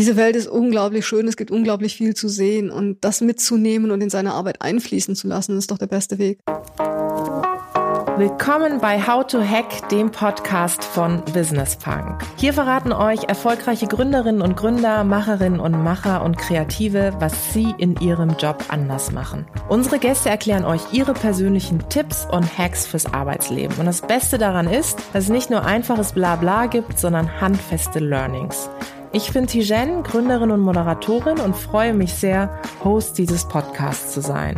diese Welt ist unglaublich schön, es gibt unglaublich viel zu sehen und das mitzunehmen und in seine Arbeit einfließen zu lassen, ist doch der beste Weg. Willkommen bei How to Hack, dem Podcast von Business Punk. Hier verraten euch erfolgreiche Gründerinnen und Gründer, Macherinnen und Macher und Kreative, was sie in ihrem Job anders machen. Unsere Gäste erklären euch ihre persönlichen Tipps und Hacks fürs Arbeitsleben. Und das Beste daran ist, dass es nicht nur einfaches Blabla gibt, sondern handfeste Learnings. Ich bin Tijen, Gründerin und Moderatorin und freue mich sehr, Host dieses Podcasts zu sein.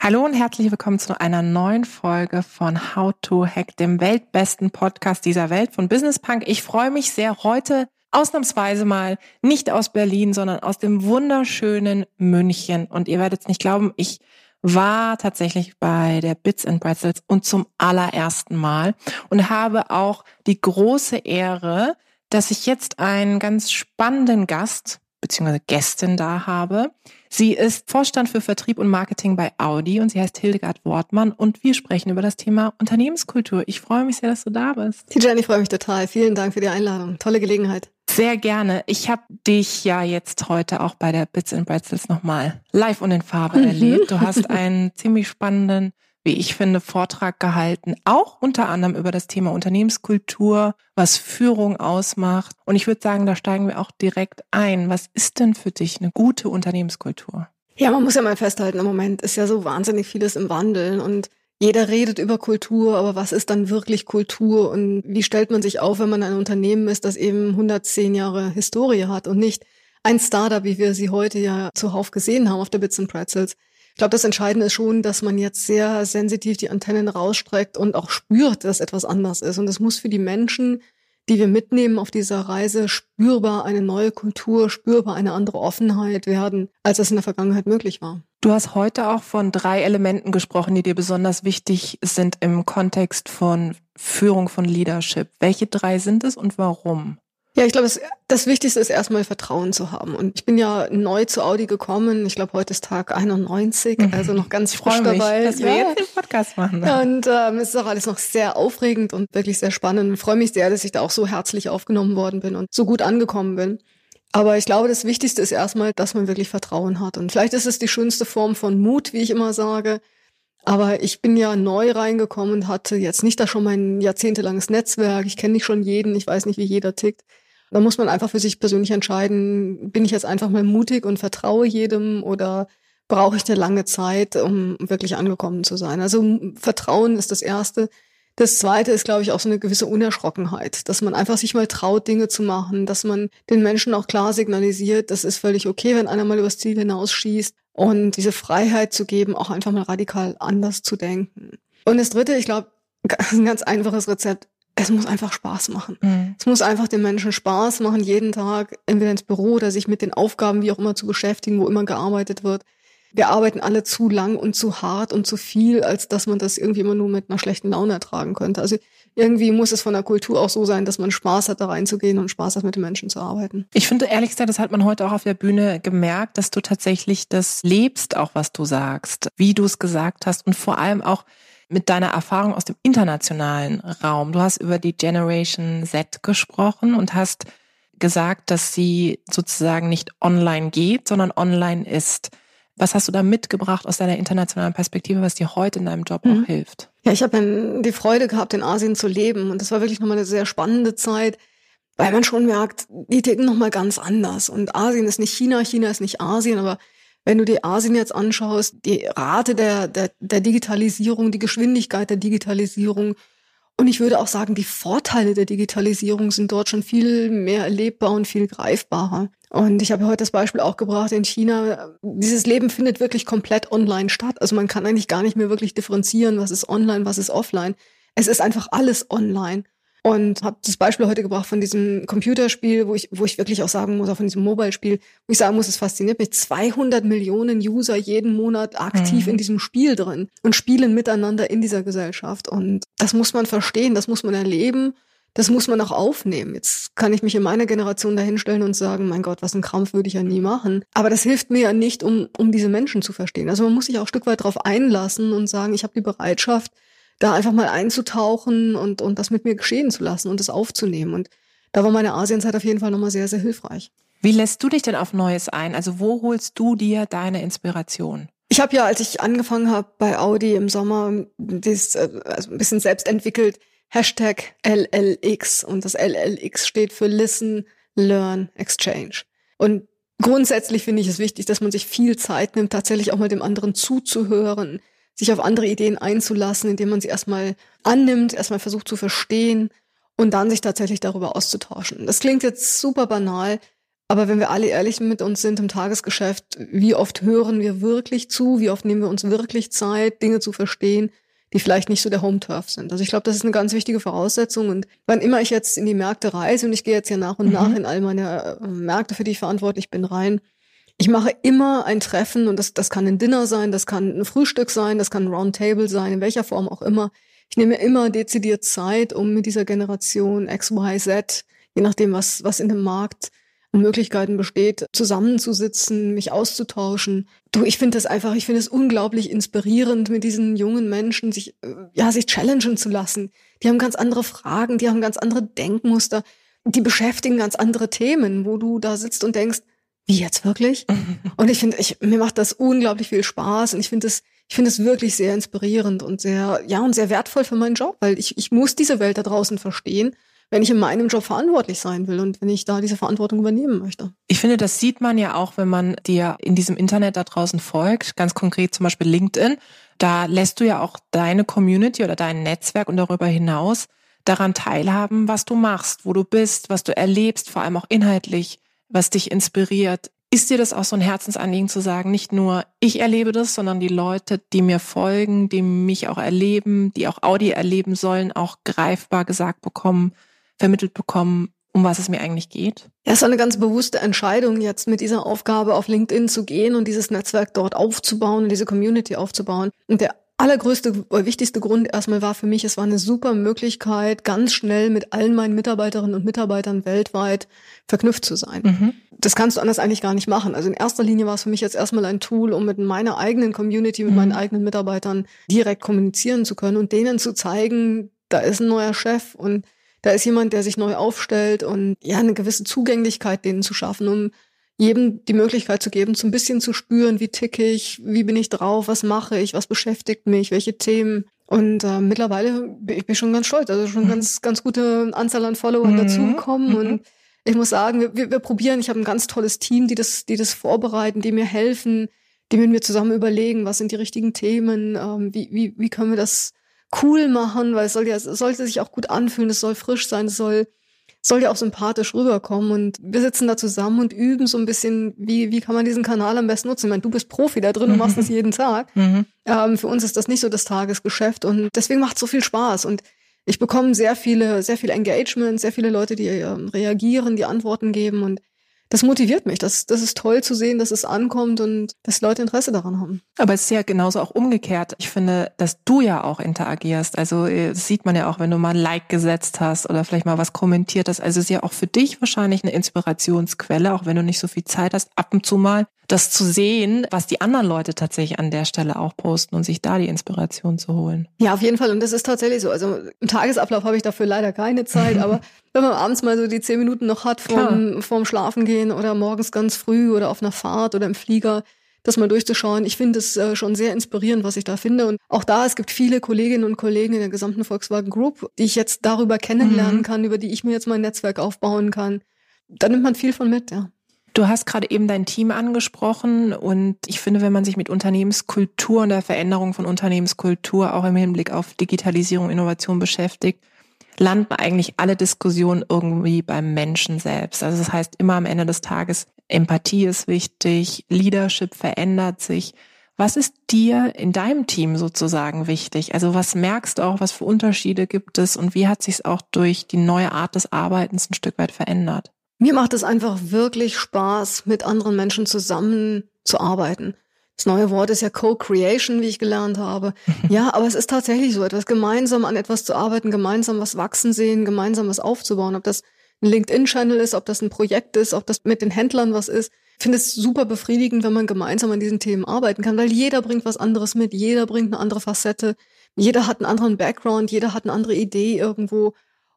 Hallo und herzlich willkommen zu einer neuen Folge von How to Hack, dem weltbesten Podcast dieser Welt von Business Punk. Ich freue mich sehr heute ausnahmsweise mal nicht aus Berlin, sondern aus dem wunderschönen München. Und ihr werdet es nicht glauben, ich war tatsächlich bei der Bits and Pretzels und zum allerersten Mal und habe auch die große Ehre, dass ich jetzt einen ganz spannenden Gast bzw. Gästin da habe. Sie ist Vorstand für Vertrieb und Marketing bei Audi und sie heißt Hildegard Wortmann und wir sprechen über das Thema Unternehmenskultur. Ich freue mich sehr, dass du da bist. Tijan, ich freue mich total. Vielen Dank für die Einladung. Tolle Gelegenheit. Sehr gerne. Ich habe dich ja jetzt heute auch bei der Bits and Pretzels nochmal live und in Farbe mhm. erlebt. Du hast einen ziemlich spannenden wie ich finde, Vortrag gehalten, auch unter anderem über das Thema Unternehmenskultur, was Führung ausmacht. Und ich würde sagen, da steigen wir auch direkt ein. Was ist denn für dich eine gute Unternehmenskultur? Ja, man muss ja mal festhalten, im Moment ist ja so wahnsinnig vieles im Wandel und jeder redet über Kultur, aber was ist dann wirklich Kultur und wie stellt man sich auf, wenn man ein Unternehmen ist, das eben 110 Jahre Historie hat und nicht ein Startup, wie wir sie heute ja zuhauf gesehen haben auf der Bits and Pretzels. Ich glaube, das Entscheidende ist schon, dass man jetzt sehr sensitiv die Antennen rausstreckt und auch spürt, dass etwas anders ist. Und es muss für die Menschen, die wir mitnehmen auf dieser Reise, spürbar eine neue Kultur, spürbar eine andere Offenheit werden, als es in der Vergangenheit möglich war. Du hast heute auch von drei Elementen gesprochen, die dir besonders wichtig sind im Kontext von Führung von Leadership. Welche drei sind es und warum? Ja, ich glaube, das, Wichtigste ist erstmal Vertrauen zu haben. Und ich bin ja neu zu Audi gekommen. Ich glaube, heute ist Tag 91, mhm. also noch ganz frisch mich, dabei. Dass wir ja. jetzt den Podcast machen. Und ähm, es ist auch alles noch sehr aufregend und wirklich sehr spannend. Ich freue mich sehr, dass ich da auch so herzlich aufgenommen worden bin und so gut angekommen bin. Aber ich glaube, das Wichtigste ist erstmal, dass man wirklich Vertrauen hat. Und vielleicht ist es die schönste Form von Mut, wie ich immer sage. Aber ich bin ja neu reingekommen und hatte jetzt nicht da schon mein jahrzehntelanges Netzwerk. Ich kenne nicht schon jeden, ich weiß nicht, wie jeder tickt. Da muss man einfach für sich persönlich entscheiden, bin ich jetzt einfach mal mutig und vertraue jedem oder brauche ich eine lange Zeit, um wirklich angekommen zu sein. Also Vertrauen ist das Erste. Das Zweite ist, glaube ich, auch so eine gewisse Unerschrockenheit, dass man einfach sich mal traut, Dinge zu machen, dass man den Menschen auch klar signalisiert, das ist völlig okay, wenn einer mal übers Ziel hinausschießt und diese Freiheit zu geben, auch einfach mal radikal anders zu denken. Und das Dritte, ich glaube, ein ganz einfaches Rezept, es muss einfach Spaß machen. Mhm. Es muss einfach den Menschen Spaß machen, jeden Tag entweder ins Büro oder sich mit den Aufgaben wie auch immer zu beschäftigen, wo immer gearbeitet wird. Wir arbeiten alle zu lang und zu hart und zu viel, als dass man das irgendwie immer nur mit einer schlechten Laune ertragen könnte. Also irgendwie muss es von der Kultur auch so sein, dass man Spaß hat, da reinzugehen und Spaß hat, mit den Menschen zu arbeiten. Ich finde, ehrlich gesagt, das hat man heute auch auf der Bühne gemerkt, dass du tatsächlich das lebst, auch was du sagst, wie du es gesagt hast und vor allem auch, mit deiner Erfahrung aus dem internationalen Raum. Du hast über die Generation Z gesprochen und hast gesagt, dass sie sozusagen nicht online geht, sondern online ist. Was hast du da mitgebracht aus deiner internationalen Perspektive, was dir heute in deinem Job mhm. auch hilft? Ja, ich habe die Freude gehabt, in Asien zu leben und das war wirklich nochmal eine sehr spannende Zeit, weil man schon merkt, die ticken nochmal ganz anders und Asien ist nicht China, China ist nicht Asien, aber wenn du die Asien jetzt anschaust, die Rate der, der, der Digitalisierung, die Geschwindigkeit der Digitalisierung und ich würde auch sagen, die Vorteile der Digitalisierung sind dort schon viel mehr erlebbar und viel greifbarer. Und ich habe heute das Beispiel auch gebracht in China. Dieses Leben findet wirklich komplett online statt. Also man kann eigentlich gar nicht mehr wirklich differenzieren, was ist online, was ist offline. Es ist einfach alles online. Und habe das Beispiel heute gebracht von diesem Computerspiel, wo ich, wo ich wirklich auch sagen muss, auch von diesem Mobile-Spiel, wo ich sagen muss, es fasziniert mich. 200 Millionen User jeden Monat aktiv mhm. in diesem Spiel drin und spielen miteinander in dieser Gesellschaft. Und das muss man verstehen, das muss man erleben, das muss man auch aufnehmen. Jetzt kann ich mich in meiner Generation dahinstellen und sagen, mein Gott, was ein Krampf würde ich ja nie machen. Aber das hilft mir ja nicht, um, um diese Menschen zu verstehen. Also man muss sich auch ein Stück weit darauf einlassen und sagen, ich habe die Bereitschaft, da einfach mal einzutauchen und, und das mit mir geschehen zu lassen und das aufzunehmen. Und da war meine Asienzeit auf jeden Fall nochmal sehr, sehr hilfreich. Wie lässt du dich denn auf Neues ein? Also wo holst du dir deine Inspiration? Ich habe ja, als ich angefangen habe bei Audi im Sommer, das, äh, also ein bisschen selbst entwickelt, Hashtag LLX und das LLX steht für Listen, Learn, Exchange. Und grundsätzlich finde ich es wichtig, dass man sich viel Zeit nimmt, tatsächlich auch mal dem anderen zuzuhören, sich auf andere Ideen einzulassen, indem man sie erstmal annimmt, erstmal versucht zu verstehen und dann sich tatsächlich darüber auszutauschen. Das klingt jetzt super banal, aber wenn wir alle ehrlich mit uns sind im Tagesgeschäft, wie oft hören wir wirklich zu, wie oft nehmen wir uns wirklich Zeit, Dinge zu verstehen, die vielleicht nicht so der Home-Turf sind. Also ich glaube, das ist eine ganz wichtige Voraussetzung. Und wann immer ich jetzt in die Märkte reise, und ich gehe jetzt ja nach und mhm. nach in all meine äh, Märkte, für die ich verantwortlich bin, rein, ich mache immer ein Treffen und das, das kann ein Dinner sein, das kann ein Frühstück sein, das kann ein Roundtable sein, in welcher Form auch immer. Ich nehme immer dezidiert Zeit, um mit dieser Generation X, Y, Z, je nachdem, was, was in dem Markt an Möglichkeiten besteht, zusammenzusitzen, mich auszutauschen. Du, ich finde das einfach, ich finde es unglaublich inspirierend, mit diesen jungen Menschen sich, äh, ja, sich challengen zu lassen. Die haben ganz andere Fragen, die haben ganz andere Denkmuster, die beschäftigen ganz andere Themen, wo du da sitzt und denkst, wie jetzt wirklich? Und ich finde, ich, mir macht das unglaublich viel Spaß und ich finde es, ich finde es wirklich sehr inspirierend und sehr, ja, und sehr wertvoll für meinen Job, weil ich, ich muss diese Welt da draußen verstehen, wenn ich in meinem Job verantwortlich sein will und wenn ich da diese Verantwortung übernehmen möchte. Ich finde, das sieht man ja auch, wenn man dir in diesem Internet da draußen folgt, ganz konkret zum Beispiel LinkedIn. Da lässt du ja auch deine Community oder dein Netzwerk und darüber hinaus daran teilhaben, was du machst, wo du bist, was du erlebst, vor allem auch inhaltlich was dich inspiriert. Ist dir das auch so ein Herzensanliegen zu sagen, nicht nur ich erlebe das, sondern die Leute, die mir folgen, die mich auch erleben, die auch Audi erleben sollen, auch greifbar gesagt bekommen, vermittelt bekommen, um was es mir eigentlich geht? Ja, es war eine ganz bewusste Entscheidung, jetzt mit dieser Aufgabe auf LinkedIn zu gehen und dieses Netzwerk dort aufzubauen und diese Community aufzubauen. Und der allergrößte, wichtigste Grund erstmal war für mich, es war eine super Möglichkeit, ganz schnell mit allen meinen Mitarbeiterinnen und Mitarbeitern weltweit verknüpft zu sein. Mhm. Das kannst du anders eigentlich gar nicht machen. Also in erster Linie war es für mich jetzt erstmal ein Tool, um mit meiner eigenen Community, mit mhm. meinen eigenen Mitarbeitern direkt kommunizieren zu können und denen zu zeigen, da ist ein neuer Chef und da ist jemand, der sich neu aufstellt und ja, eine gewisse Zugänglichkeit denen zu schaffen, um jedem die Möglichkeit zu geben, so ein bisschen zu spüren, wie ticke ich, wie bin ich drauf, was mache ich, was beschäftigt mich, welche Themen. Und äh, mittlerweile bin ich bin schon ganz stolz, also schon mhm. ganz, ganz gute Anzahl an Followern mhm. dazugekommen. Mhm. Und ich muss sagen, wir, wir, wir probieren, ich habe ein ganz tolles Team, die das, die das vorbereiten, die mir helfen, die mit mir zusammen überlegen, was sind die richtigen Themen, ähm, wie, wie, wie können wir das cool machen, weil es soll ja, es sollte sich auch gut anfühlen, es soll frisch sein, es soll soll ja auch sympathisch rüberkommen. Und wir sitzen da zusammen und üben so ein bisschen, wie, wie kann man diesen Kanal am besten nutzen. Ich meine, du bist Profi da drin, du machst das jeden Tag. Mhm. Ähm, für uns ist das nicht so das Tagesgeschäft und deswegen macht es so viel Spaß. Und ich bekomme sehr viele, sehr viel Engagement, sehr viele Leute, die ähm, reagieren, die Antworten geben und das motiviert mich. Das, das ist toll zu sehen, dass es ankommt und dass Leute Interesse daran haben. Aber es ist ja genauso auch umgekehrt. Ich finde, dass du ja auch interagierst. Also äh, das sieht man ja auch, wenn du mal ein Like gesetzt hast oder vielleicht mal was kommentiert hast. Also es ist ja auch für dich wahrscheinlich eine Inspirationsquelle, auch wenn du nicht so viel Zeit hast, ab und zu mal das zu sehen, was die anderen Leute tatsächlich an der Stelle auch posten und sich da die Inspiration zu holen. Ja, auf jeden Fall. Und das ist tatsächlich so. Also im Tagesablauf habe ich dafür leider keine Zeit, aber wenn man abends mal so die zehn Minuten noch hat vorm, vorm Schlafen gehen oder morgens ganz früh oder auf einer Fahrt oder im Flieger, das mal durchzuschauen. Ich finde es äh, schon sehr inspirierend, was ich da finde. Und auch da, es gibt viele Kolleginnen und Kollegen in der gesamten Volkswagen Group, die ich jetzt darüber kennenlernen mhm. kann, über die ich mir jetzt mein Netzwerk aufbauen kann. Da nimmt man viel von mit, ja. Du hast gerade eben dein Team angesprochen und ich finde, wenn man sich mit Unternehmenskultur und der Veränderung von Unternehmenskultur auch im Hinblick auf Digitalisierung, Innovation beschäftigt, landen eigentlich alle Diskussionen irgendwie beim Menschen selbst. Also das heißt, immer am Ende des Tages, Empathie ist wichtig, Leadership verändert sich. Was ist dir in deinem Team sozusagen wichtig? Also was merkst du auch, was für Unterschiede gibt es und wie hat sich es auch durch die neue Art des Arbeitens ein Stück weit verändert? Mir macht es einfach wirklich Spaß, mit anderen Menschen zusammenzuarbeiten. Das neue Wort ist ja Co-Creation, wie ich gelernt habe. Ja, aber es ist tatsächlich so etwas, gemeinsam an etwas zu arbeiten, gemeinsam was wachsen sehen, gemeinsam was aufzubauen. Ob das ein LinkedIn-Channel ist, ob das ein Projekt ist, ob das mit den Händlern was ist. Ich finde es super befriedigend, wenn man gemeinsam an diesen Themen arbeiten kann, weil jeder bringt was anderes mit, jeder bringt eine andere Facette, jeder hat einen anderen Background, jeder hat eine andere Idee irgendwo.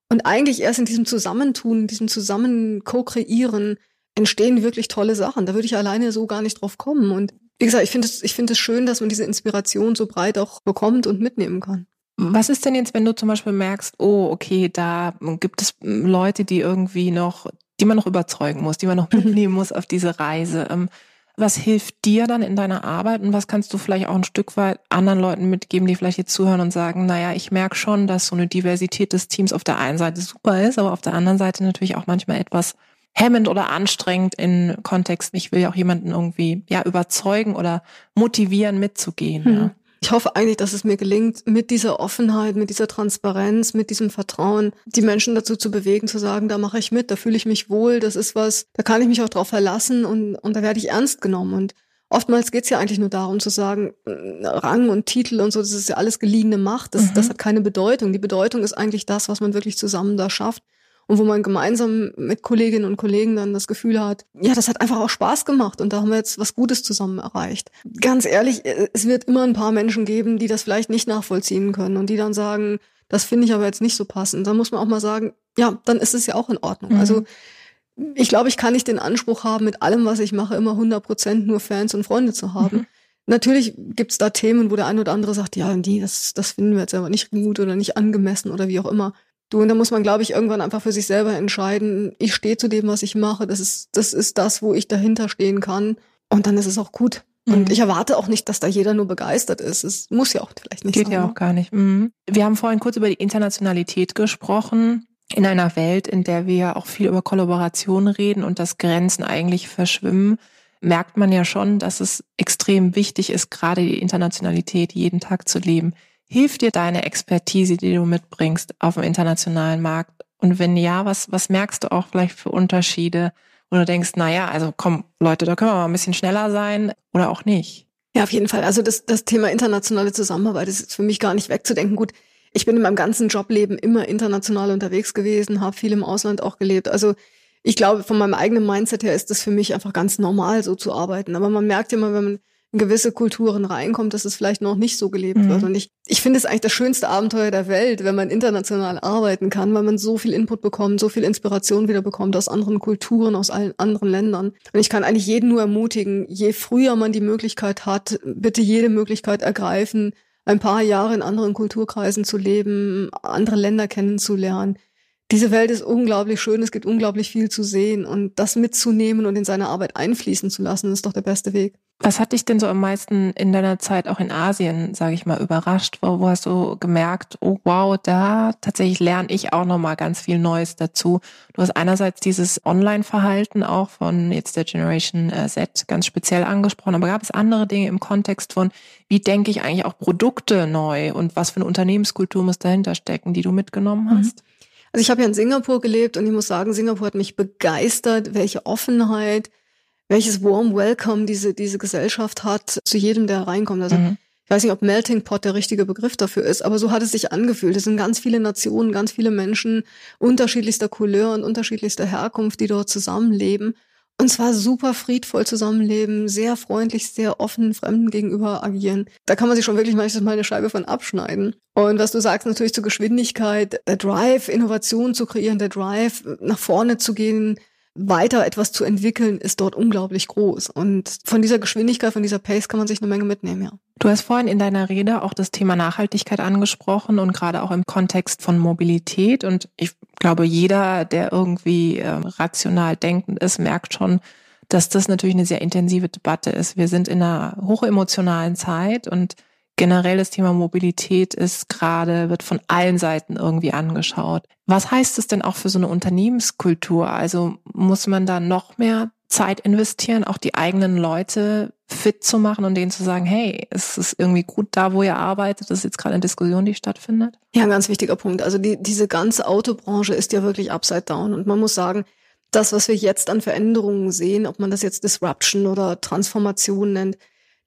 Und eigentlich erst in diesem Zusammentun, in diesem Zusammen co-kreieren, entstehen wirklich tolle Sachen. Da würde ich alleine so gar nicht drauf kommen. Und wie gesagt, ich finde es, ich finde es schön, dass man diese Inspiration so breit auch bekommt und mitnehmen kann. Was ist denn jetzt, wenn du zum Beispiel merkst, oh, okay, da gibt es Leute, die irgendwie noch, die man noch überzeugen muss, die man noch mitnehmen muss auf diese Reise? Was hilft dir dann in deiner Arbeit und was kannst du vielleicht auch ein Stück weit anderen Leuten mitgeben, die vielleicht jetzt zuhören und sagen, naja, ich merke schon, dass so eine Diversität des Teams auf der einen Seite super ist, aber auf der anderen Seite natürlich auch manchmal etwas hemmend oder anstrengend in Kontexten. Ich will ja auch jemanden irgendwie ja überzeugen oder motivieren mitzugehen. Mhm. Ja. Ich hoffe eigentlich, dass es mir gelingt, mit dieser Offenheit, mit dieser Transparenz, mit diesem Vertrauen, die Menschen dazu zu bewegen, zu sagen, da mache ich mit, da fühle ich mich wohl, das ist was, da kann ich mich auch drauf verlassen und, und da werde ich ernst genommen. Und oftmals geht es ja eigentlich nur darum zu sagen, Rang und Titel und so, das ist ja alles geliehene Macht, das, mhm. das hat keine Bedeutung. Die Bedeutung ist eigentlich das, was man wirklich zusammen da schafft und wo man gemeinsam mit Kolleginnen und Kollegen dann das Gefühl hat, ja, das hat einfach auch Spaß gemacht und da haben wir jetzt was Gutes zusammen erreicht. Ganz ehrlich, äh, es wird immer ein paar Menschen geben, die das vielleicht nicht nachvollziehen können und die dann sagen, das finde ich aber jetzt nicht so passend. Dann muss man auch mal sagen, ja, dann ist es ja auch in Ordnung. Mhm. Also ich glaube, ich kann nicht den Anspruch haben, mit allem, was ich mache, immer 100 Prozent nur Fans und Freunde zu haben. Mhm. Natürlich gibt's da Themen, wo der eine oder andere sagt, ja, die, das, das finden wir jetzt aber nicht gut oder nicht angemessen oder wie auch immer. Du, und da muss man, glaube ich, irgendwann einfach für sich selber entscheiden, ich stehe zu dem, was ich mache. Das ist, das ist das, wo ich dahinter stehen kann. Und dann ist es auch gut. Und mhm. ich erwarte auch nicht, dass da jeder nur begeistert ist. Es muss ja auch vielleicht nicht Geht sein. Geht ja auch gar nicht. Mhm. Wir haben vorhin kurz über die Internationalität gesprochen. In einer Welt, in der wir auch viel über Kollaboration reden und dass Grenzen eigentlich verschwimmen, merkt man ja schon, dass es extrem wichtig ist, gerade die Internationalität jeden Tag zu leben. Hilft dir deine Expertise, die du mitbringst auf dem internationalen Markt? Und wenn ja, was, was merkst du auch vielleicht für Unterschiede, wo du denkst, na ja, also komm, Leute, da können wir mal ein bisschen schneller sein oder auch nicht? Ja, auf jeden Fall. Also das, das Thema internationale Zusammenarbeit ist für mich gar nicht wegzudenken. Gut, ich bin in meinem ganzen Jobleben immer international unterwegs gewesen, habe viel im Ausland auch gelebt. Also ich glaube, von meinem eigenen Mindset her ist das für mich einfach ganz normal, so zu arbeiten. Aber man merkt immer, wenn man gewisse Kulturen reinkommt, dass es vielleicht noch nicht so gelebt mhm. wird. Und ich, ich finde es eigentlich das schönste Abenteuer der Welt, wenn man international arbeiten kann, weil man so viel Input bekommt, so viel Inspiration wieder bekommt aus anderen Kulturen, aus allen anderen Ländern. Und ich kann eigentlich jeden nur ermutigen, je früher man die Möglichkeit hat, bitte jede Möglichkeit ergreifen, ein paar Jahre in anderen Kulturkreisen zu leben, andere Länder kennenzulernen. Diese Welt ist unglaublich schön, es gibt unglaublich viel zu sehen und das mitzunehmen und in seine Arbeit einfließen zu lassen, ist doch der beste Weg. Was hat dich denn so am meisten in deiner Zeit auch in Asien, sage ich mal, überrascht? Wo, wo hast du gemerkt, oh wow, da tatsächlich lerne ich auch noch mal ganz viel Neues dazu. Du hast einerseits dieses Online-Verhalten auch von jetzt der Generation äh, Z ganz speziell angesprochen, aber gab es andere Dinge im Kontext von, wie denke ich eigentlich auch Produkte neu und was für eine Unternehmenskultur muss dahinter stecken, die du mitgenommen mhm. hast? Also ich habe ja in Singapur gelebt und ich muss sagen, Singapur hat mich begeistert, welche Offenheit, welches Warm Welcome diese, diese Gesellschaft hat zu jedem, der reinkommt. Also mhm. ich weiß nicht, ob Melting Pot der richtige Begriff dafür ist, aber so hat es sich angefühlt. Es sind ganz viele Nationen, ganz viele Menschen unterschiedlichster Couleur und unterschiedlichster Herkunft, die dort zusammenleben. Und zwar super friedvoll zusammenleben, sehr freundlich, sehr offen Fremden gegenüber agieren. Da kann man sich schon wirklich manchmal mal eine Scheibe von abschneiden. Und was du sagst, natürlich zur Geschwindigkeit, der Drive, Innovation zu kreieren, der Drive, nach vorne zu gehen, weiter etwas zu entwickeln, ist dort unglaublich groß. Und von dieser Geschwindigkeit, von dieser Pace kann man sich eine Menge mitnehmen, ja. Du hast vorhin in deiner Rede auch das Thema Nachhaltigkeit angesprochen und gerade auch im Kontext von Mobilität. Und ich glaube, jeder, der irgendwie äh, rational denkend ist, merkt schon, dass das natürlich eine sehr intensive Debatte ist. Wir sind in einer hochemotionalen Zeit und generell das Thema Mobilität ist gerade, wird von allen Seiten irgendwie angeschaut. Was heißt es denn auch für so eine Unternehmenskultur? Also muss man da noch mehr Zeit investieren, auch die eigenen Leute fit zu machen und denen zu sagen, hey, es ist irgendwie gut da, wo ihr arbeitet, das ist jetzt gerade eine Diskussion, die stattfindet? Ja, ein ganz wichtiger Punkt. Also die, diese ganze Autobranche ist ja wirklich upside down und man muss sagen, das, was wir jetzt an Veränderungen sehen, ob man das jetzt Disruption oder Transformation nennt,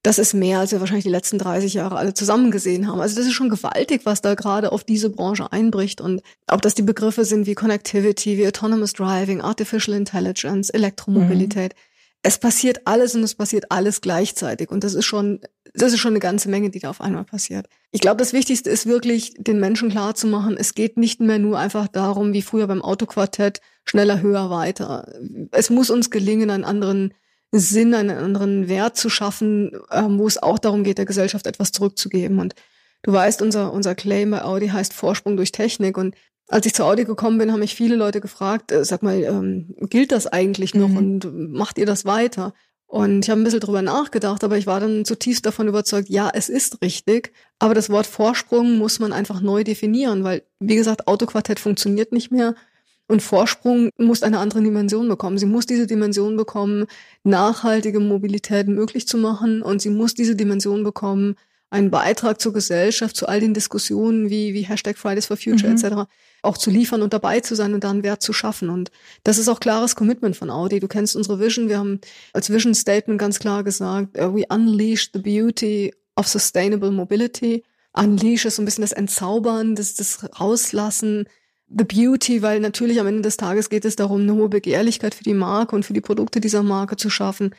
das ist mehr, als wir wahrscheinlich die letzten 30 Jahre alle zusammen gesehen haben. Also das ist schon gewaltig, was da gerade auf diese Branche einbricht. Und ob das die Begriffe sind wie Connectivity, wie Autonomous Driving, Artificial Intelligence, Elektromobilität. Mhm. Es passiert alles und es passiert alles gleichzeitig. Und das ist schon, das ist schon eine ganze Menge, die da auf einmal passiert. Ich glaube, das Wichtigste ist wirklich, den Menschen klarzumachen, es geht nicht mehr nur einfach darum, wie früher beim Autoquartett, schneller, höher, weiter. Es muss uns gelingen, einen anderen Sinn, einen anderen Wert zu schaffen, ähm, wo es auch darum geht, der Gesellschaft etwas zurückzugeben. Und du weißt, unser, unser Claim bei Audi heißt Vorsprung durch Technik. Und als ich zu Audi gekommen bin, haben mich viele Leute gefragt, äh, sag mal, ähm, gilt das eigentlich noch mhm. und macht ihr das weiter? Und ich habe ein bisschen drüber nachgedacht, aber ich war dann zutiefst davon überzeugt, ja, es ist richtig. Aber das Wort Vorsprung muss man einfach neu definieren, weil, wie gesagt, Autoquartett funktioniert nicht mehr. Und Vorsprung muss eine andere Dimension bekommen. Sie muss diese Dimension bekommen, nachhaltige Mobilität möglich zu machen. Und sie muss diese Dimension bekommen, einen Beitrag zur Gesellschaft, zu all den Diskussionen wie, wie Hashtag Fridays for Future mhm. etc. auch zu liefern und dabei zu sein und da einen Wert zu schaffen. Und das ist auch klares Commitment von Audi. Du kennst unsere Vision. Wir haben als Vision Statement ganz klar gesagt, uh, we unleash the beauty of sustainable mobility. Unleash ist so ein bisschen das Entzaubern, das, das Rauslassen, the beauty, weil natürlich am Ende des Tages geht es darum, eine hohe Begehrlichkeit für die Marke und für die Produkte dieser Marke zu schaffen.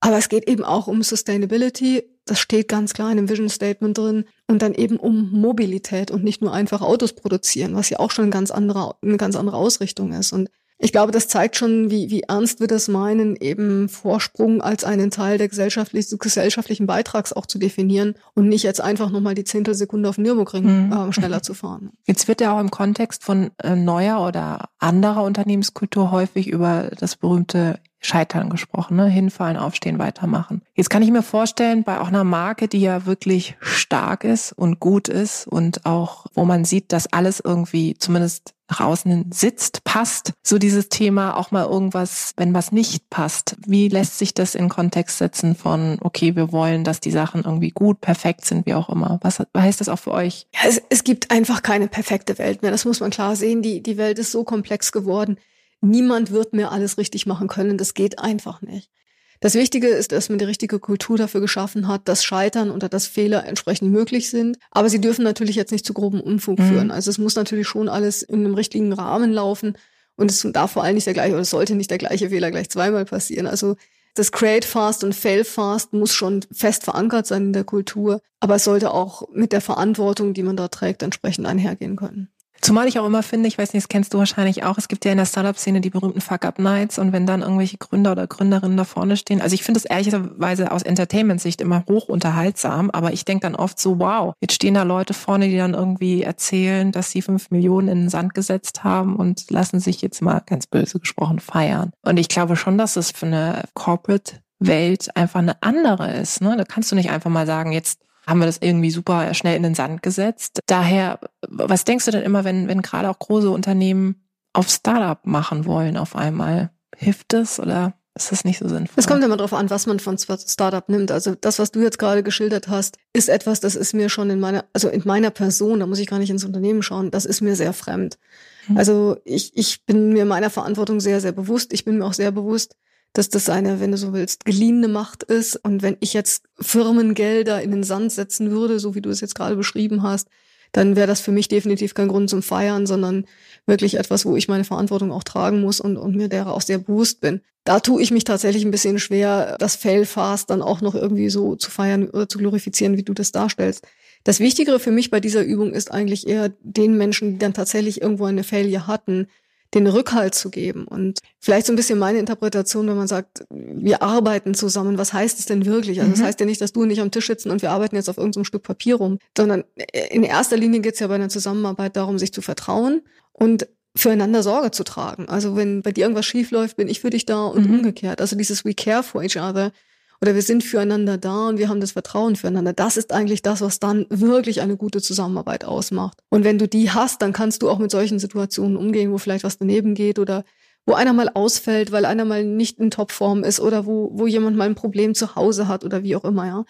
Aber es geht eben auch um Sustainability. Das steht ganz klar in dem Vision Statement drin. Und dann eben um Mobilität und nicht nur einfach Autos produzieren, was ja auch schon eine ganz andere, eine ganz andere Ausrichtung ist. Und ich glaube, das zeigt schon, wie, wie ernst wir das meinen, eben Vorsprung als einen Teil der gesellschaftlich, des gesellschaftlichen Beitrags auch zu definieren und nicht jetzt einfach nochmal die Zehntelsekunde auf Nürburgring mhm. äh, schneller zu fahren. Jetzt wird ja auch im Kontext von äh, neuer oder anderer Unternehmenskultur häufig über das berühmte Scheitern gesprochen, ne? hinfallen, aufstehen, weitermachen. Jetzt kann ich mir vorstellen, bei auch einer Marke, die ja wirklich stark ist und gut ist und auch, wo man sieht, dass alles irgendwie zumindest nach außen sitzt, passt, so dieses Thema auch mal irgendwas, wenn was nicht passt. Wie lässt sich das in Kontext setzen von, okay, wir wollen, dass die Sachen irgendwie gut, perfekt sind, wie auch immer. Was heißt das auch für euch? Ja, es, es gibt einfach keine perfekte Welt mehr. Das muss man klar sehen. Die, die Welt ist so komplex geworden niemand wird mehr alles richtig machen können. Das geht einfach nicht. Das Wichtige ist, dass man die richtige Kultur dafür geschaffen hat, dass Scheitern oder dass Fehler entsprechend möglich sind. Aber sie dürfen natürlich jetzt nicht zu groben Unfug mhm. führen. Also es muss natürlich schon alles in einem richtigen Rahmen laufen. Und es darf vor allem nicht der gleiche, oder es sollte nicht der gleiche Fehler gleich zweimal passieren. Also das Create Fast und Fail Fast muss schon fest verankert sein in der Kultur. Aber es sollte auch mit der Verantwortung, die man da trägt, entsprechend einhergehen können. Zumal ich auch immer finde, ich weiß nicht, das kennst du wahrscheinlich auch, es gibt ja in der Startup-Szene die berühmten Fuck-Up-Nights und wenn dann irgendwelche Gründer oder Gründerinnen da vorne stehen, also ich finde es ehrlicherweise aus Entertainment-Sicht immer hoch unterhaltsam, aber ich denke dann oft so, wow, jetzt stehen da Leute vorne, die dann irgendwie erzählen, dass sie fünf Millionen in den Sand gesetzt haben und lassen sich jetzt mal ganz böse gesprochen feiern. Und ich glaube schon, dass es für eine Corporate Welt einfach eine andere ist. Ne? Da kannst du nicht einfach mal sagen, jetzt haben wir das irgendwie super schnell in den Sand gesetzt. Daher, was denkst du denn immer, wenn, wenn gerade auch große Unternehmen auf Startup machen wollen auf einmal? Hilft das oder ist das nicht so sinnvoll? Es kommt immer darauf an, was man von Startup nimmt. Also das, was du jetzt gerade geschildert hast, ist etwas, das ist mir schon in meiner, also in meiner Person, da muss ich gar nicht ins Unternehmen schauen, das ist mir sehr fremd. Hm. Also ich, ich bin mir meiner Verantwortung sehr, sehr bewusst. Ich bin mir auch sehr bewusst, dass das eine, wenn du so willst, geliehene Macht ist. Und wenn ich jetzt Firmengelder in den Sand setzen würde, so wie du es jetzt gerade beschrieben hast, dann wäre das für mich definitiv kein Grund zum Feiern, sondern wirklich etwas, wo ich meine Verantwortung auch tragen muss und, und mir derer auch sehr bewusst bin. Da tue ich mich tatsächlich ein bisschen schwer, das Fail-Fast dann auch noch irgendwie so zu feiern oder zu glorifizieren, wie du das darstellst. Das Wichtigere für mich bei dieser Übung ist eigentlich eher den Menschen, die dann tatsächlich irgendwo eine Failure hatten, den Rückhalt zu geben. Und vielleicht so ein bisschen meine Interpretation, wenn man sagt, wir arbeiten zusammen, was heißt es denn wirklich? Also mhm. das heißt ja nicht, dass du und ich am Tisch sitzen und wir arbeiten jetzt auf irgendeinem Stück Papier rum, sondern in erster Linie geht es ja bei einer Zusammenarbeit darum, sich zu vertrauen und füreinander Sorge zu tragen. Also wenn bei dir irgendwas schief läuft, bin ich für dich da und mhm. umgekehrt. Also dieses We care for each other oder wir sind füreinander da und wir haben das Vertrauen füreinander. Das ist eigentlich das, was dann wirklich eine gute Zusammenarbeit ausmacht. Und wenn du die hast, dann kannst du auch mit solchen Situationen umgehen, wo vielleicht was daneben geht oder wo einer mal ausfällt, weil einer mal nicht in Topform ist oder wo, wo jemand mal ein Problem zu Hause hat oder wie auch immer, ja.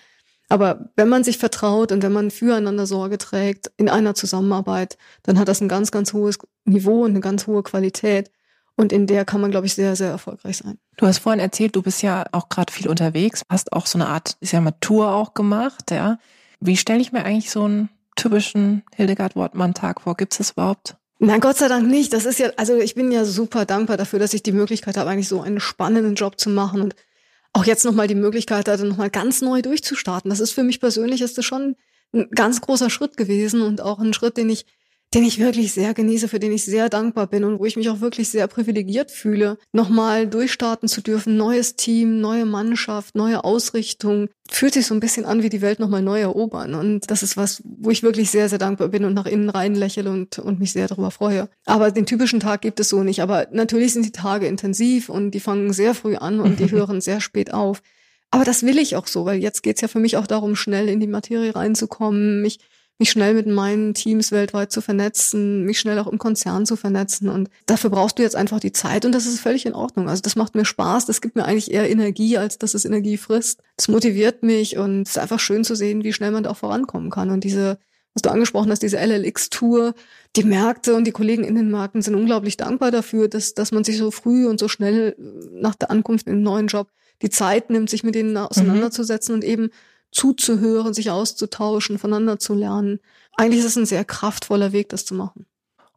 Aber wenn man sich vertraut und wenn man füreinander Sorge trägt in einer Zusammenarbeit, dann hat das ein ganz, ganz hohes Niveau und eine ganz hohe Qualität. Und in der kann man, glaube ich, sehr, sehr erfolgreich sein. Du hast vorhin erzählt, du bist ja auch gerade viel unterwegs, hast auch so eine Art, ist ja mal Tour auch gemacht, ja. Wie stelle ich mir eigentlich so einen typischen Hildegard Wortmann-Tag vor? Gibt es das überhaupt? Nein, Gott sei Dank nicht. Das ist ja, also ich bin ja super dankbar dafür, dass ich die Möglichkeit habe, eigentlich so einen spannenden Job zu machen und auch jetzt nochmal die Möglichkeit hatte, nochmal ganz neu durchzustarten. Das ist für mich persönlich, ist das schon ein ganz großer Schritt gewesen und auch ein Schritt, den ich den ich wirklich sehr genieße, für den ich sehr dankbar bin und wo ich mich auch wirklich sehr privilegiert fühle, nochmal durchstarten zu dürfen. Neues Team, neue Mannschaft, neue Ausrichtung. Fühlt sich so ein bisschen an, wie die Welt nochmal neu erobern. Und das ist was, wo ich wirklich sehr, sehr dankbar bin und nach innen rein lächle und, und mich sehr darüber freue. Aber den typischen Tag gibt es so nicht. Aber natürlich sind die Tage intensiv und die fangen sehr früh an und die hören sehr spät auf. Aber das will ich auch so, weil jetzt geht's ja für mich auch darum, schnell in die Materie reinzukommen, mich mich schnell mit meinen Teams weltweit zu vernetzen, mich schnell auch im Konzern zu vernetzen. Und dafür brauchst du jetzt einfach die Zeit und das ist völlig in Ordnung. Also das macht mir Spaß, das gibt mir eigentlich eher Energie, als dass es Energie frisst. Das motiviert mich und es ist einfach schön zu sehen, wie schnell man da auch vorankommen kann. Und diese, was du angesprochen hast, diese LLX-Tour, die Märkte und die Kollegen in den Märkten sind unglaublich dankbar dafür, dass, dass man sich so früh und so schnell nach der Ankunft in einen neuen Job die Zeit nimmt, sich mit denen mhm. auseinanderzusetzen mhm. und eben zuzuhören, sich auszutauschen, voneinander zu lernen. Eigentlich ist es ein sehr kraftvoller Weg, das zu machen.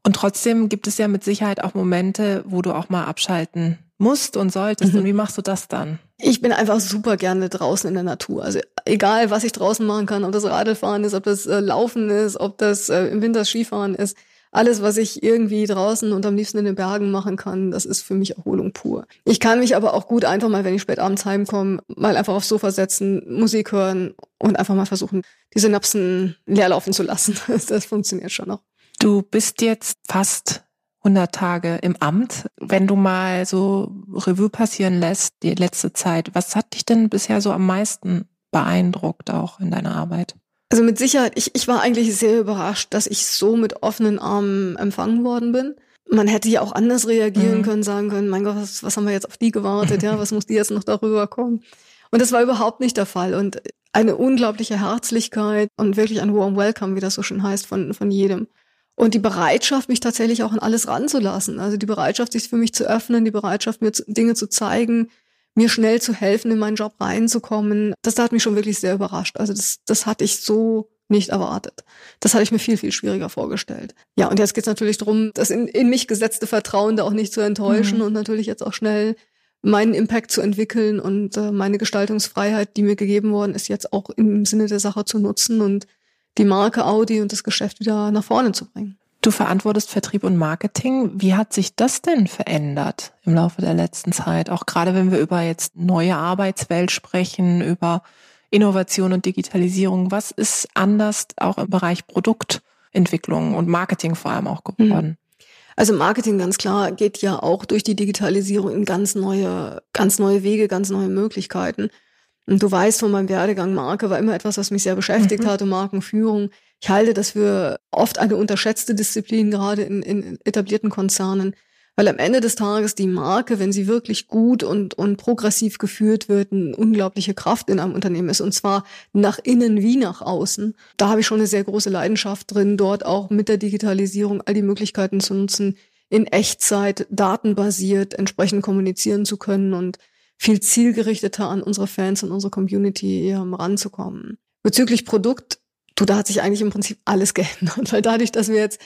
Und trotzdem gibt es ja mit Sicherheit auch Momente, wo du auch mal abschalten musst und solltest. Mhm. Und wie machst du das dann? Ich bin einfach super gerne draußen in der Natur. Also egal, was ich draußen machen kann, ob das Radlfahren ist, ob das äh, Laufen ist, ob das äh, im Winter Skifahren ist alles, was ich irgendwie draußen und am liebsten in den Bergen machen kann, das ist für mich Erholung pur. Ich kann mich aber auch gut einfach mal, wenn ich spät abends heimkomme, mal einfach aufs Sofa setzen, Musik hören und einfach mal versuchen, die Synapsen leer laufen zu lassen. Das funktioniert schon noch. Du bist jetzt fast 100 Tage im Amt. Wenn du mal so Revue passieren lässt, die letzte Zeit, was hat dich denn bisher so am meisten beeindruckt auch in deiner Arbeit? Also mit Sicherheit, ich, ich war eigentlich sehr überrascht, dass ich so mit offenen Armen empfangen worden bin. Man hätte ja auch anders reagieren mhm. können, sagen können, mein Gott, was, was haben wir jetzt auf die gewartet, ja, was muss die jetzt noch darüber kommen? Und das war überhaupt nicht der Fall. Und eine unglaubliche Herzlichkeit und wirklich ein warm Welcome, wie das so schön heißt, von, von jedem. Und die Bereitschaft, mich tatsächlich auch an alles ranzulassen. Also die Bereitschaft, sich für mich zu öffnen, die Bereitschaft, mir Dinge zu zeigen, mir schnell zu helfen, in meinen Job reinzukommen, das hat mich schon wirklich sehr überrascht. Also das, das hatte ich so nicht erwartet. Das hatte ich mir viel, viel schwieriger vorgestellt. Ja, und jetzt geht es natürlich darum, das in, in mich gesetzte Vertrauen da auch nicht zu enttäuschen mhm. und natürlich jetzt auch schnell meinen Impact zu entwickeln und äh, meine Gestaltungsfreiheit, die mir gegeben worden ist, jetzt auch im Sinne der Sache zu nutzen und die Marke Audi und das Geschäft wieder nach vorne zu bringen. Du verantwortest Vertrieb und Marketing. Wie hat sich das denn verändert im Laufe der letzten Zeit? Auch gerade wenn wir über jetzt neue Arbeitswelt sprechen, über Innovation und Digitalisierung. Was ist anders auch im Bereich Produktentwicklung und Marketing vor allem auch geworden? Also Marketing ganz klar geht ja auch durch die Digitalisierung in ganz neue, ganz neue Wege, ganz neue Möglichkeiten. Und du weißt von meinem Werdegang, Marke war immer etwas, was mich sehr beschäftigt mhm. hatte, Markenführung. Ich halte das für oft eine unterschätzte Disziplin, gerade in, in etablierten Konzernen, weil am Ende des Tages die Marke, wenn sie wirklich gut und, und progressiv geführt wird, eine unglaubliche Kraft in einem Unternehmen ist, und zwar nach innen wie nach außen. Da habe ich schon eine sehr große Leidenschaft drin, dort auch mit der Digitalisierung all die Möglichkeiten zu nutzen, in Echtzeit, datenbasiert entsprechend kommunizieren zu können und viel zielgerichteter an unsere Fans und unsere Community ähm, ranzukommen. Bezüglich Produkt, du, da hat sich eigentlich im Prinzip alles geändert, weil dadurch, dass wir jetzt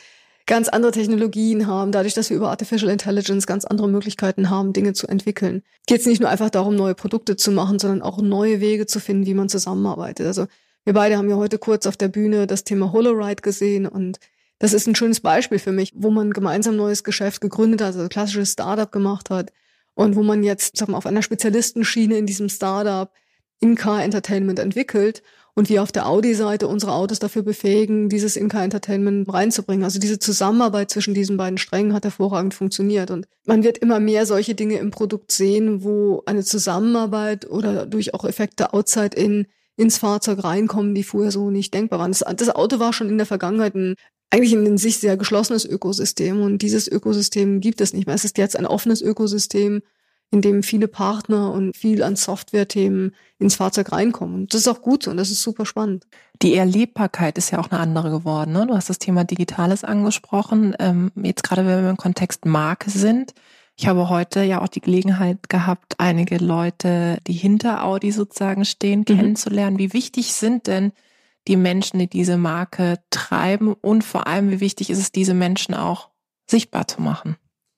ganz andere Technologien haben, dadurch, dass wir über Artificial Intelligence ganz andere Möglichkeiten haben, Dinge zu entwickeln, geht es nicht nur einfach darum, neue Produkte zu machen, sondern auch neue Wege zu finden, wie man zusammenarbeitet. Also wir beide haben ja heute kurz auf der Bühne das Thema HoloRide gesehen und das ist ein schönes Beispiel für mich, wo man gemeinsam neues Geschäft gegründet hat, also klassisches Startup gemacht hat, und wo man jetzt sag mal, auf einer Spezialistenschiene in diesem Startup In-Car Entertainment entwickelt und wir auf der Audi-Seite unsere Autos dafür befähigen, dieses In-Car Entertainment reinzubringen. Also diese Zusammenarbeit zwischen diesen beiden Strängen hat hervorragend funktioniert und man wird immer mehr solche Dinge im Produkt sehen, wo eine Zusammenarbeit oder durch auch Effekte outside in ins Fahrzeug reinkommen, die vorher so nicht denkbar waren. Das, das Auto war schon in der Vergangenheit ein eigentlich in sich sehr geschlossenes Ökosystem und dieses Ökosystem gibt es nicht mehr. Es ist jetzt ein offenes Ökosystem, in dem viele Partner und viel an Software-Themen ins Fahrzeug reinkommen. Und das ist auch gut und das ist super spannend. Die Erlebbarkeit ist ja auch eine andere geworden. Ne? Du hast das Thema Digitales angesprochen. Ähm, jetzt gerade, wenn wir im Kontext Marke sind. Ich habe heute ja auch die Gelegenheit gehabt, einige Leute, die hinter Audi sozusagen stehen, mhm. kennenzulernen. Wie wichtig sind denn die Menschen, die diese Marke treiben und vor allem, wie wichtig ist es, diese Menschen auch sichtbar zu machen?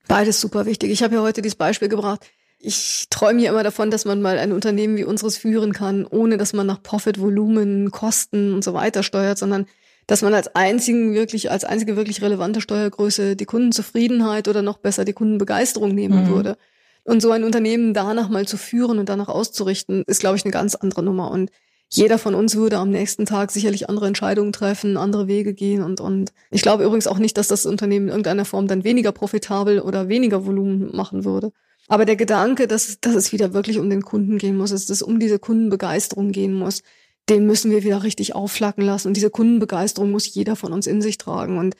Beides super wichtig. Ich habe ja heute dieses Beispiel gebracht. ich träume ja immer davon, dass man mal ein Unternehmen wie unseres führen kann, ohne dass man nach Profit, Volumen, Kosten und so weiter steuert, sondern dass man als einzigen wirklich, als einzige wirklich relevante Steuergröße die Kundenzufriedenheit oder noch besser die Kundenbegeisterung nehmen mhm. würde. Und so ein Unternehmen danach mal zu führen und danach auszurichten, ist, glaube ich, eine ganz andere Nummer. Und jeder von uns würde am nächsten Tag sicherlich andere Entscheidungen treffen, andere Wege gehen und, und ich glaube übrigens auch nicht, dass das Unternehmen in irgendeiner Form dann weniger profitabel oder weniger Volumen machen würde. Aber der Gedanke, dass, dass es wieder wirklich um den Kunden gehen muss, dass es um diese Kundenbegeisterung gehen muss, den müssen wir wieder richtig aufflacken lassen. Und diese Kundenbegeisterung muss jeder von uns in sich tragen. Und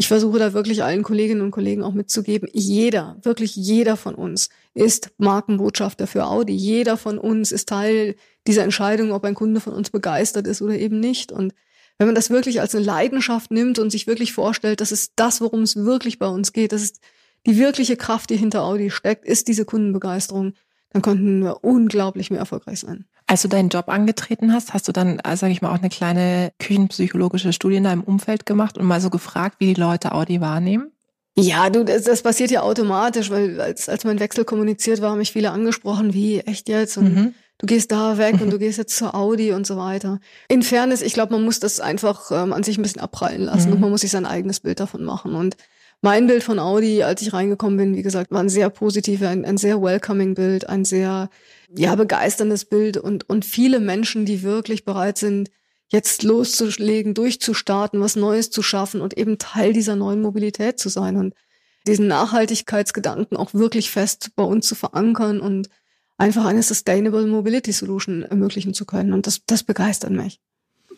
ich versuche da wirklich allen Kolleginnen und Kollegen auch mitzugeben, jeder, wirklich jeder von uns ist Markenbotschafter für Audi. Jeder von uns ist Teil dieser Entscheidung, ob ein Kunde von uns begeistert ist oder eben nicht. Und wenn man das wirklich als eine Leidenschaft nimmt und sich wirklich vorstellt, das ist das, worum es wirklich bei uns geht, das ist die wirkliche Kraft, die hinter Audi steckt, ist diese Kundenbegeisterung, dann könnten wir unglaublich mehr erfolgreich sein. Als du deinen Job angetreten hast, hast du dann, äh, sage ich mal, auch eine kleine küchenpsychologische Studie in deinem Umfeld gemacht und mal so gefragt, wie die Leute Audi wahrnehmen? Ja, du, das, das passiert ja automatisch, weil als, als mein Wechsel kommuniziert war, haben mich viele angesprochen, wie, echt jetzt? Und mhm. du gehst da weg und du gehst jetzt zur Audi und so weiter. In Fairness, ich glaube, man muss das einfach ähm, an sich ein bisschen abprallen lassen mhm. und man muss sich sein eigenes Bild davon machen. Und mein Bild von Audi, als ich reingekommen bin, wie gesagt, war ein sehr positives, ein, ein sehr welcoming Bild, ein sehr ja begeisterndes Bild und und viele Menschen, die wirklich bereit sind, jetzt loszulegen, durchzustarten, was Neues zu schaffen und eben Teil dieser neuen Mobilität zu sein und diesen Nachhaltigkeitsgedanken auch wirklich fest bei uns zu verankern und einfach eine Sustainable Mobility Solution ermöglichen zu können. Und das, das begeistert mich.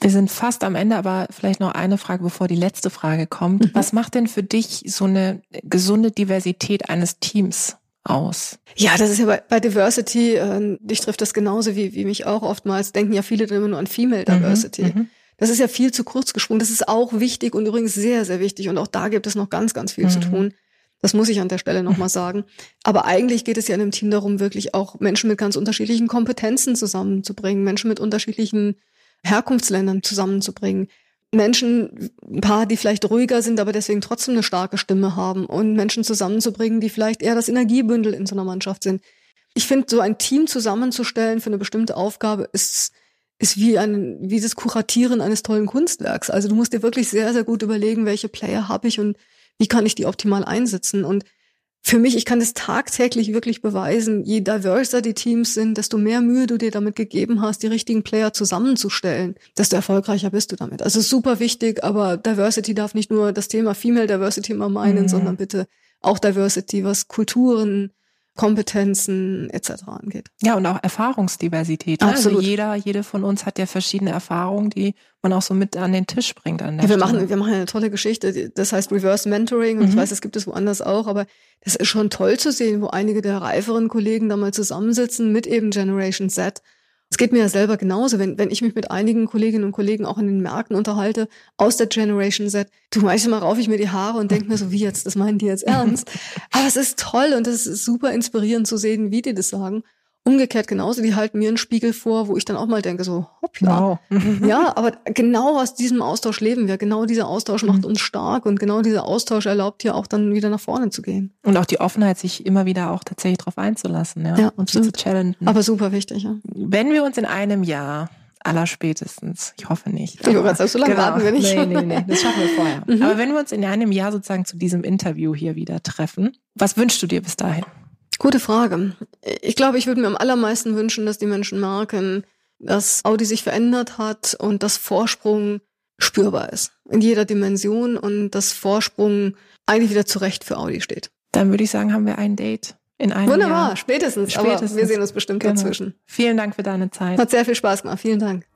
Wir sind fast am Ende, aber vielleicht noch eine Frage, bevor die letzte Frage kommt. Mhm. Was macht denn für dich so eine gesunde Diversität eines Teams aus? Ja, das ist ja bei, bei Diversity, äh, dich trifft das genauso wie, wie mich auch oftmals, denken ja viele immer nur an Female mhm, Diversity. Mhm, das ist ja viel zu kurz gesprungen. Das ist auch wichtig und übrigens sehr, sehr wichtig. Und auch da gibt es noch ganz, ganz viel mhm. zu tun. Das muss ich an der Stelle nochmal sagen. Aber eigentlich geht es ja in einem Team darum, wirklich auch Menschen mit ganz unterschiedlichen Kompetenzen zusammenzubringen, Menschen mit unterschiedlichen Herkunftsländern zusammenzubringen. Menschen, ein paar, die vielleicht ruhiger sind, aber deswegen trotzdem eine starke Stimme haben und Menschen zusammenzubringen, die vielleicht eher das Energiebündel in so einer Mannschaft sind. Ich finde, so ein Team zusammenzustellen für eine bestimmte Aufgabe ist, ist wie ein, wie das Kuratieren eines tollen Kunstwerks. Also du musst dir wirklich sehr, sehr gut überlegen, welche Player habe ich und wie kann ich die optimal einsetzen. Und für mich, ich kann das tagtäglich wirklich beweisen, je diverser die Teams sind, desto mehr Mühe du dir damit gegeben hast, die richtigen Player zusammenzustellen, desto erfolgreicher bist du damit. Also super wichtig, aber Diversity darf nicht nur das Thema Female Diversity immer meinen, mhm. sondern bitte auch Diversity, was Kulturen, Kompetenzen etc. angeht. Ja, und auch Erfahrungsdiversität. Ne? Also Absolut. Also jeder, jede von uns hat ja verschiedene Erfahrungen, die man auch so mit an den Tisch bringt. An der ja, wir, machen, wir machen eine tolle Geschichte, das heißt Reverse Mentoring und mhm. ich weiß, es gibt es woanders auch, aber das ist schon toll zu sehen, wo einige der reiferen Kollegen da mal zusammensitzen mit eben Generation Z es geht mir ja selber genauso, wenn, wenn ich mich mit einigen Kolleginnen und Kollegen auch in den Märkten unterhalte, aus der Generation Z, du manchmal rauf ich mir die Haare und denke mir so, wie jetzt, das meinen die jetzt ernst? Aber es ist toll und es ist super inspirierend zu sehen, wie die das sagen. Umgekehrt genauso, die halten mir einen Spiegel vor, wo ich dann auch mal denke, so, hoppla. Wow. ja, aber genau aus diesem Austausch leben wir. Genau dieser Austausch macht mhm. uns stark und genau dieser Austausch erlaubt ja auch dann wieder nach vorne zu gehen. Und auch die Offenheit, sich immer wieder auch tatsächlich darauf einzulassen, ja. ja und zu challengen. Aber super wichtig, ja. Wenn wir uns in einem Jahr allerspätestens. Ich hoffe nicht. Ich aber, sagen, so lange genau. warten wir nicht. Nee, nee, nee, das schaffen wir vorher. Mhm. Aber wenn wir uns in einem Jahr sozusagen zu diesem Interview hier wieder treffen, was wünschst du dir bis dahin? Gute Frage. Ich glaube, ich würde mir am allermeisten wünschen, dass die Menschen merken, dass Audi sich verändert hat und dass Vorsprung spürbar ist. In jeder Dimension und dass Vorsprung eigentlich wieder zurecht für Audi steht. Dann würde ich sagen, haben wir ein Date. In einem Wunderbar, Jahr. spätestens, spätestens. Aber wir sehen uns bestimmt genau. dazwischen. Vielen Dank für deine Zeit. Hat sehr viel Spaß gemacht. Vielen Dank.